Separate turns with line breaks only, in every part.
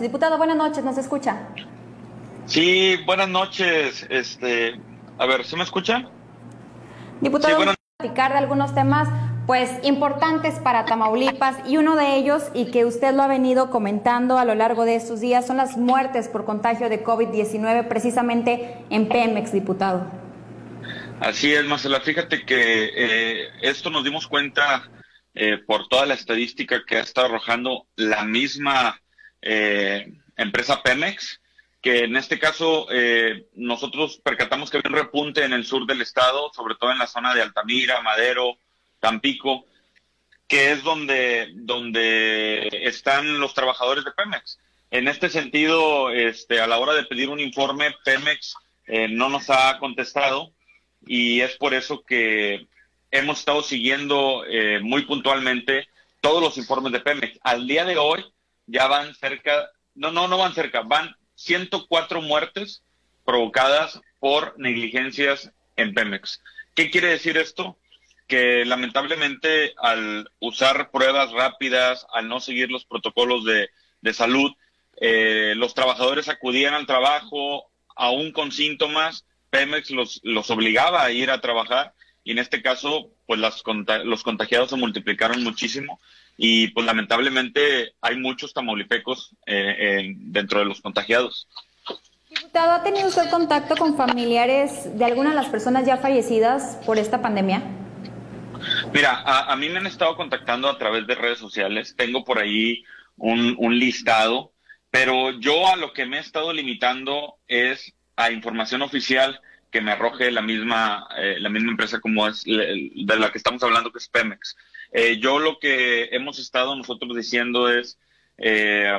Diputado, buenas noches, ¿nos escucha?
Sí, buenas noches. Este, a ver, ¿se me escucha?
Diputado, sí, platicar de algunos temas pues importantes para Tamaulipas y uno de ellos y que usted lo ha venido comentando a lo largo de estos días son las muertes por contagio de COVID-19 precisamente en Pemex, diputado.
Así es, Marcela. Fíjate que eh, esto nos dimos cuenta eh, por toda la estadística que ha estado arrojando la misma eh, empresa Pemex, que en este caso nosotros percatamos que había un repunte en el sur del estado, sobre todo en la zona de Altamira, Madero, Tampico, que es donde, donde están los trabajadores de Pemex. En este sentido, este, a la hora de pedir un informe, Pemex eh, no nos ha contestado y es por eso que hemos estado siguiendo eh, muy puntualmente todos los informes de Pemex. Al día de hoy ya van cerca, no, no, no van cerca, van 104 muertes provocadas por negligencias en Pemex. ¿Qué quiere decir esto? que lamentablemente al usar pruebas rápidas, al no seguir los protocolos de, salud, eh, los trabajadores acudían al trabajo aún con síntomas, Pemex los, los obligaba a ir a trabajar y en este caso pues las, los contagiados se multiplicaron muchísimo y pues lamentablemente hay muchos tamaulipecos eh, dentro de los contagiados.
Diputado, ¿ha tenido usted contacto con familiares de algunas de las personas ya fallecidas por esta pandemia?
Mira, a, mí me han estado contactando a través de redes sociales. Tengo por ahí un, listado, pero yo a lo que me he estado limitando es a información oficial que me arroje la misma, eh, la misma empresa como es de la que estamos hablando, que es Pemex. Eh, yo lo que hemos estado nosotros diciendo es, eh,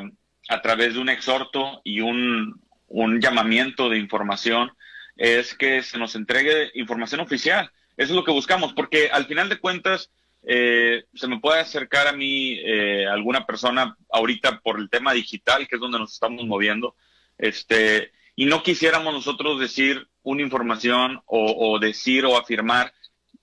a través de un exhorto y un, un llamamiento de información, es que se nos entregue información oficial. Eso es lo que buscamos, porque al final de cuentas eh, se me puede acercar a mí eh, alguna persona ahorita por el tema digital, que es donde nos estamos moviendo, este, y no quisiéramos nosotros decir una información o, decir o afirmar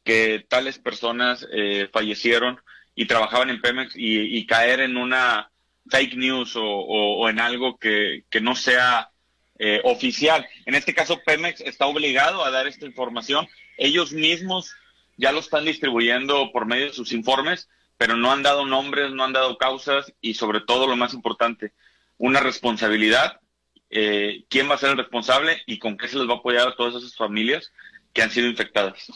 que tales personas eh, fallecieron y trabajaban en Pemex y, caer en una fake news o, en algo que, que no sea oficial. En este caso, Pemex está obligado a dar esta información ellos mismos ya lo están distribuyendo por medio de sus informes, pero no han dado nombres, no han dado causas y sobre todo lo más importante, una responsabilidad. Eh, ¿Quién va a ser el responsable y con qué se les va a apoyar a todas esas familias que han sido infectadas?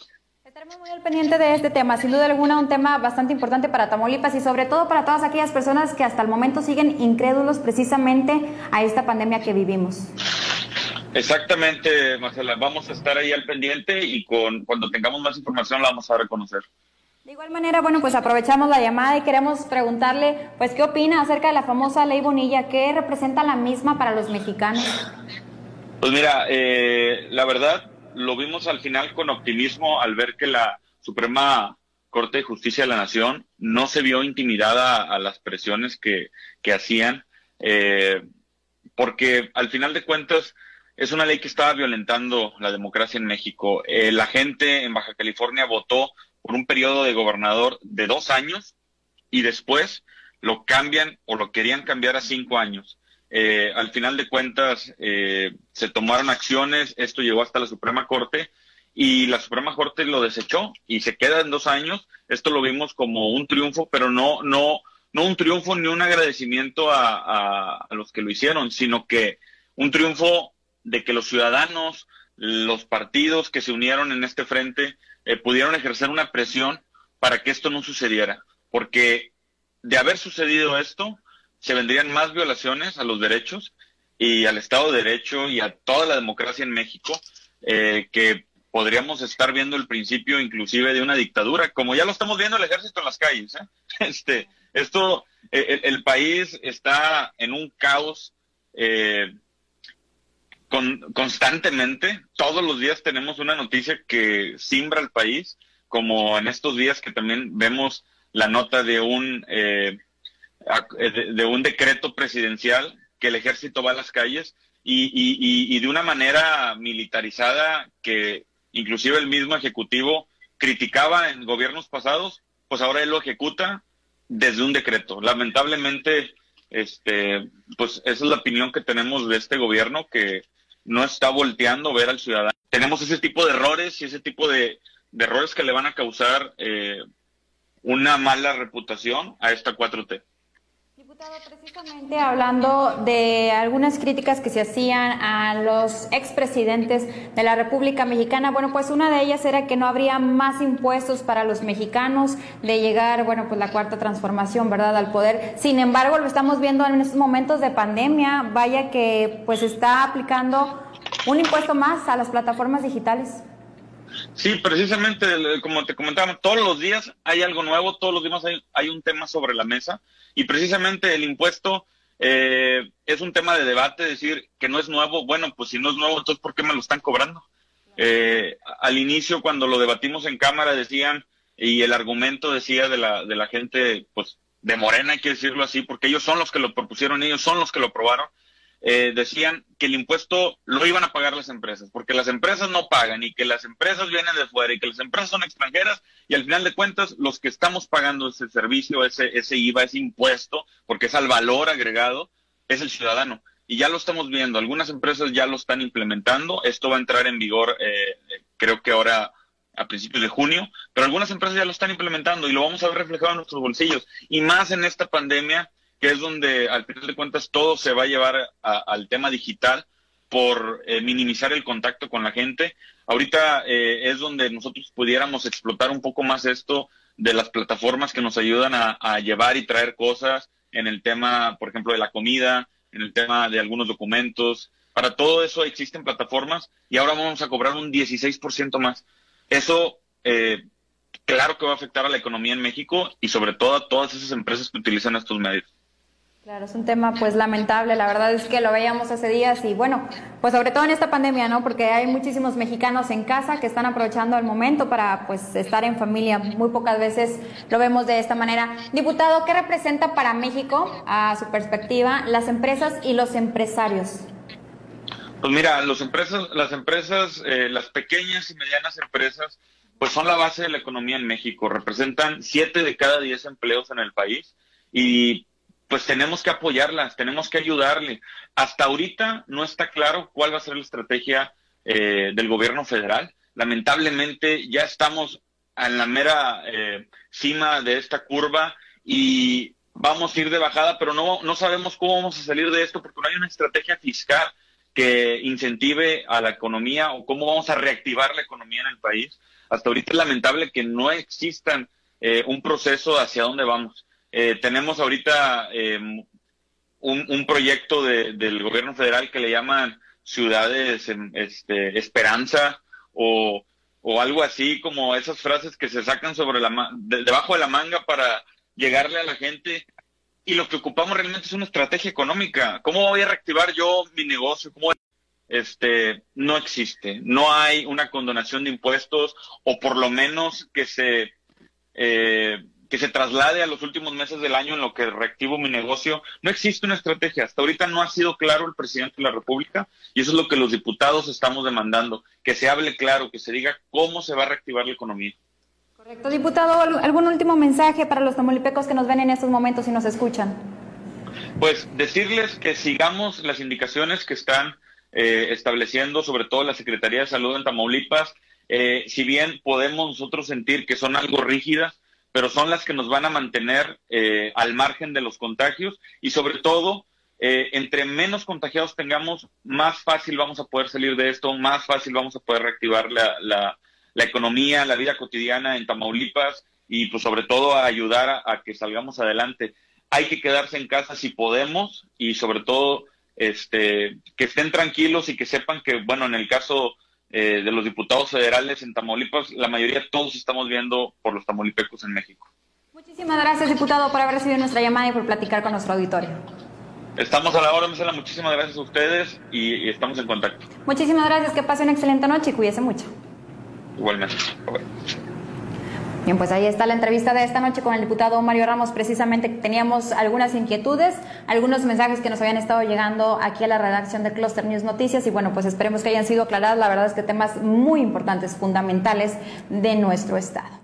Estaremos muy al pendiente de este tema, sin duda alguna un tema bastante importante para Tamaulipas y sobre todo para todas aquellas personas que hasta el momento siguen incrédulos precisamente a esta pandemia que vivimos.
Exactamente, Marcela. Vamos a estar ahí al pendiente y con cuando tengamos más información la vamos a reconocer.
De igual manera, bueno, pues aprovechamos la llamada y queremos preguntarle, pues, ¿qué opina acerca de la famosa ley Bonilla? ¿Qué representa la misma para los mexicanos?
Pues mira, eh, la verdad, lo vimos al final con optimismo al ver que la Suprema Corte de Justicia de la Nación no se vio intimidada a las presiones que, que hacían, eh, porque al final de cuentas es una ley que estaba violentando la democracia en México. Eh, la gente en Baja California votó por un periodo de gobernador de dos años y después lo cambian o lo querían cambiar a cinco años. Eh, al final de cuentas eh, se tomaron acciones, esto llegó hasta la Suprema Corte y la Suprema Corte lo desechó y se queda en dos años. Esto lo vimos como un triunfo, pero no, no, no un triunfo ni un agradecimiento a, a los que lo hicieron, sino que un triunfo de que los ciudadanos, los partidos que se unieron en este frente, eh, pudieron ejercer una presión para que esto no sucediera. Porque de haber sucedido esto, se vendrían más violaciones a los derechos y al Estado de Derecho y a toda la democracia en México, eh, que podríamos estar viendo el principio inclusive de una dictadura, como ya lo estamos viendo el ejército en las calles. ¿eh? Este, esto, el, país está en un caos eh, constantemente, todos los días tenemos una noticia que simbra el país, como en estos días que también vemos la nota de un, eh, de, un decreto presidencial que el ejército va a las calles y, y, y, de una manera militarizada que inclusive el mismo ejecutivo criticaba en gobiernos pasados, pues ahora él lo ejecuta desde un decreto. Lamentablemente este, pues esa es la opinión que tenemos de este gobierno que no está volteando a ver al ciudadano. Tenemos ese tipo de errores y ese tipo de, errores que le van a causar eh, una mala reputación a esta 4T.
Diputado, precisamente hablando de algunas críticas que se hacían a los expresidentes de la República Mexicana, bueno, pues una de ellas era que no habría más impuestos para los mexicanos de llegar, bueno, pues la cuarta transformación, ¿verdad?, al poder. Sin embargo, lo estamos viendo en estos momentos de pandemia, vaya que pues está aplicando un impuesto más a las plataformas digitales.
Sí, precisamente, como te comentaba, todos los días hay algo nuevo, todos los días hay, un tema sobre la mesa y precisamente el impuesto eh, es un tema de debate, decir que no es nuevo, bueno, pues si no es nuevo, entonces ¿por qué me lo están cobrando? Eh, al inicio, cuando lo debatimos en Cámara, decían, y el argumento decía de la, de la gente, pues de Morena, hay que decirlo así, porque ellos son los que lo propusieron, ellos son los que lo aprobaron, eh, decían que el impuesto lo iban a pagar las empresas, porque las empresas no pagan y que las empresas vienen de fuera y que las empresas son extranjeras y al final de cuentas los que estamos pagando ese servicio, ese, ese IVA, ese impuesto, porque es al valor agregado, es el ciudadano. Y ya lo estamos viendo, algunas empresas ya lo están implementando, esto va a entrar en vigor eh, creo que ahora a principios de junio, pero algunas empresas ya lo están implementando y lo vamos a ver reflejado en nuestros bolsillos. Y más en esta pandemia que es donde al final de cuentas todo se va a llevar al tema digital por eh, minimizar el contacto con la gente. Ahorita eh, es donde nosotros pudiéramos explotar un poco más esto de las plataformas que nos ayudan a, llevar y traer cosas en el tema, por ejemplo, de la comida, en el tema de algunos documentos. Para todo eso existen plataformas y ahora vamos a cobrar un 16% más. Eso, eh, claro que va a afectar a la economía en México y sobre todo a todas esas empresas que utilizan estos medios.
Claro, es un tema pues lamentable, la verdad es que lo veíamos hace días y bueno, pues sobre todo en esta pandemia, ¿no? Porque hay muchísimos mexicanos en casa que están aprovechando el momento para pues estar en familia, muy pocas veces lo vemos de esta manera. Diputado, ¿qué representa para México, a su perspectiva, las empresas y los empresarios?
Pues mira, los empresas, las empresas, eh, las pequeñas y medianas empresas, pues son la base de la economía en México, representan siete de cada diez empleos en el país y pues tenemos que apoyarlas, tenemos que ayudarle. Hasta ahorita no está claro cuál va a ser la estrategia eh, del gobierno federal. Lamentablemente ya estamos en la mera eh, cima de esta curva y vamos a ir de bajada, pero no, no sabemos cómo vamos a salir de esto porque no hay una estrategia fiscal que incentive a la economía o cómo vamos a reactivar la economía en el país. Hasta ahorita es lamentable que no existan eh, un proceso hacia dónde vamos. Eh, tenemos ahorita em, un, proyecto del gobierno federal que le llaman ciudades em, este, esperanza o, algo así como esas frases que se sacan sobre la debajo de la manga para llegarle a la gente y lo que ocupamos realmente es una estrategia económica. ¿Cómo voy a reactivar yo mi negocio? ¿Cómo este no existe, no hay una condonación de impuestos o por lo menos que se eh, que se traslade a los últimos meses del año en lo que reactivo mi negocio. No existe una estrategia. Hasta ahorita no ha sido claro el presidente de la República y eso es lo que los diputados estamos demandando, que se hable claro, que se diga cómo se va a reactivar la economía.
Correcto. Diputado, ¿algún último mensaje para los tamolipecos que nos ven en estos momentos y nos escuchan?
Pues decirles que sigamos las indicaciones que están eh, estableciendo, sobre todo la Secretaría de Salud en Tamaulipas. Eh, si bien podemos nosotros sentir que son algo rígidas, pero son las que nos van a mantener eh, al margen de los contagios y sobre todo, eh, entre menos contagiados tengamos, más fácil vamos a poder salir de esto, más fácil vamos a poder reactivar la, la, economía, la vida cotidiana en Tamaulipas y pues sobre todo ayudar a, a, que salgamos adelante. Hay que quedarse en casa si podemos y sobre todo este, que estén tranquilos y que sepan que, bueno, en el caso eh, de los diputados federales en Tamaulipas, la mayoría todos estamos viendo por los tamaulipecos en México.
Muchísimas gracias, diputado, por haber recibido nuestra llamada y por platicar con nuestro auditorio.
Estamos a la hora, Marcela. Muchísimas gracias a ustedes y, estamos en contacto.
Muchísimas gracias. Que pase una excelente noche y cuídese mucho.
Igualmente.
Bien, pues ahí está la entrevista de esta noche con el diputado Mario Ramos. Precisamente teníamos algunas inquietudes, algunos mensajes que nos habían estado llegando aquí a la redacción de Cluster News Noticias y bueno, pues esperemos que hayan sido aclarados. La verdad es que temas muy importantes, fundamentales de nuestro Estado.